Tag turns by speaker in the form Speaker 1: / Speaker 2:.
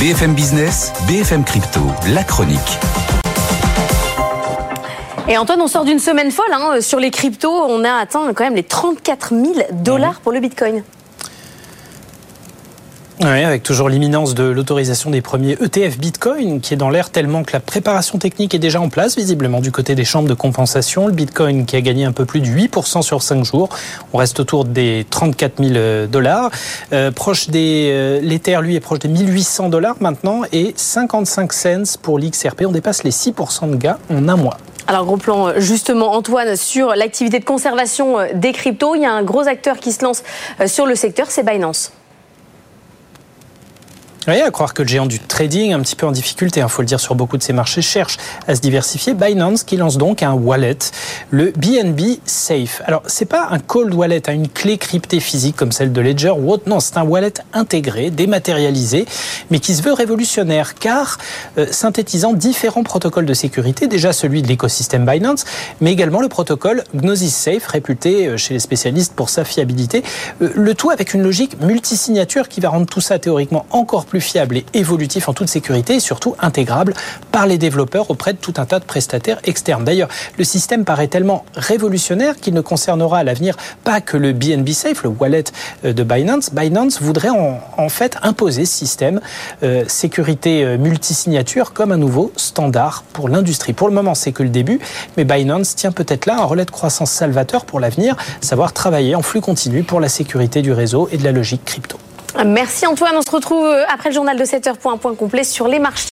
Speaker 1: BFM Business, BFM Crypto, la chronique.
Speaker 2: Et Antoine, on sort d'une semaine folle hein, sur les cryptos. On a atteint quand même les 34 000 dollars pour le Bitcoin.
Speaker 3: Oui, avec toujours l'imminence de l'autorisation des premiers ETF Bitcoin qui est dans l'air tellement que la préparation technique est déjà en place, visiblement du côté des chambres de compensation. Le Bitcoin qui a gagné un peu plus de 8% sur 5 jours. On reste autour des 34 000 dollars. Euh, proche des, euh, l'Ether, lui, est proche des 1800 dollars maintenant et 55 cents pour l'XRP. On dépasse les 6% de gains en un mois.
Speaker 2: Alors gros plan justement Antoine sur l'activité de conservation des cryptos. Il y a un gros acteur qui se lance euh, sur le secteur, c'est Binance.
Speaker 3: Oui, à croire que le géant du trading, un petit peu en difficulté, il hein, faut le dire sur beaucoup de ces marchés, cherche à se diversifier. Binance qui lance donc un wallet, le BNB Safe. Alors, c'est pas un cold wallet, hein, une clé cryptée physique comme celle de Ledger ou autre. Non, c'est un wallet intégré, dématérialisé, mais qui se veut révolutionnaire car euh, synthétisant différents protocoles de sécurité. Déjà celui de l'écosystème Binance, mais également le protocole Gnosis Safe, réputé euh, chez les spécialistes pour sa fiabilité. Euh, le tout avec une logique multisignature qui va rendre tout ça théoriquement encore plus fiable et évolutif en toute sécurité et surtout intégrable par les développeurs auprès de tout un tas de prestataires externes. D'ailleurs, le système paraît tellement révolutionnaire qu'il ne concernera à l'avenir pas que le BNB Safe, le wallet euh, de Binance. Binance voudrait en, fait imposer ce système euh, sécurité euh, multisignature comme un nouveau standard pour l'industrie. Pour le moment, c'est que le début, mais Binance tient peut-être là un relais de croissance salvateur pour l'avenir, savoir travailler en flux continu pour la sécurité du réseau et de la logique crypto.
Speaker 2: Merci Antoine, on se retrouve après le journal de 7 heures pour un point complet sur les marchés.